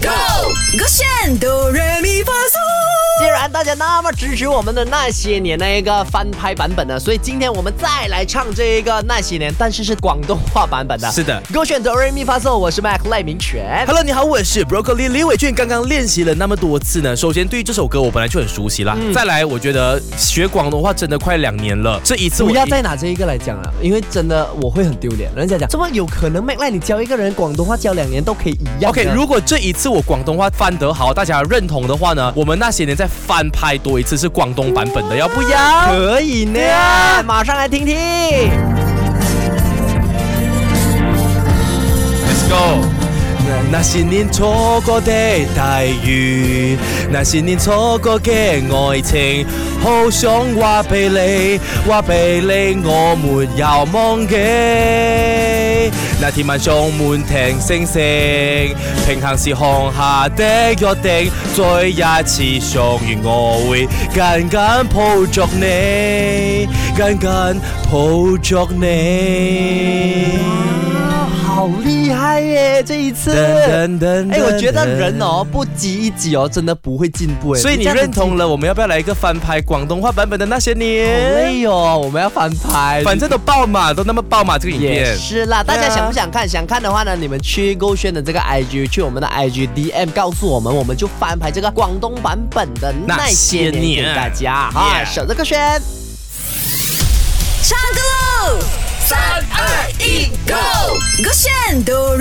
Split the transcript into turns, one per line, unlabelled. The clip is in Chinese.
go! Go!
Go! Do Go! 家那么支持我们的那些年那一个翻拍版本的，所以今天我们再来唱这一个那些年，但是是广东话版本的。
是的，
给我选择 O M y 发送，我是 Mac 赖明泉。
Hello，你好，我是 Brooklyn 伟俊。刚刚练习了那么多次呢，首先对于这首歌我本来就很熟悉啦。再来，我觉得学广东话真的快两年了，这一次
不要再拿这一个来讲了，因为真的我会很丢脸。人家讲，这么有可能麦赖你教一个人广东话教两年都可以一样。
OK，如果这一次我广东话翻得好，大家认同的话呢，我们那些年再翻。拍多一次是广东版本的，要不要？
可以呢，马上来听听。
Let's go，那些年错过的大雨。那些年错过嘅爱情，好想话俾你，话俾你，我没有忘记。那天晚上满天星星，平行时空下的约定，再一次相遇，我会紧紧抱着你，紧紧抱着你。
哎耶，这一次！哎，我觉得人哦，不挤一挤哦，真的不会进步哎。
所以你认同了，我们要不要来一个翻拍广东话版本的那些年？
哎呦、哦，我们要翻拍，
反正都爆满，都那么爆满这个影片。
也是啦，大家想不想看？想看的话呢，你们去勾轩的这个 I G，去我们的 I G D M，告诉我们，我们就翻拍这个广东版本的那些年给大家。哈，守着个轩，
唱歌，三二一，go，o 轩都。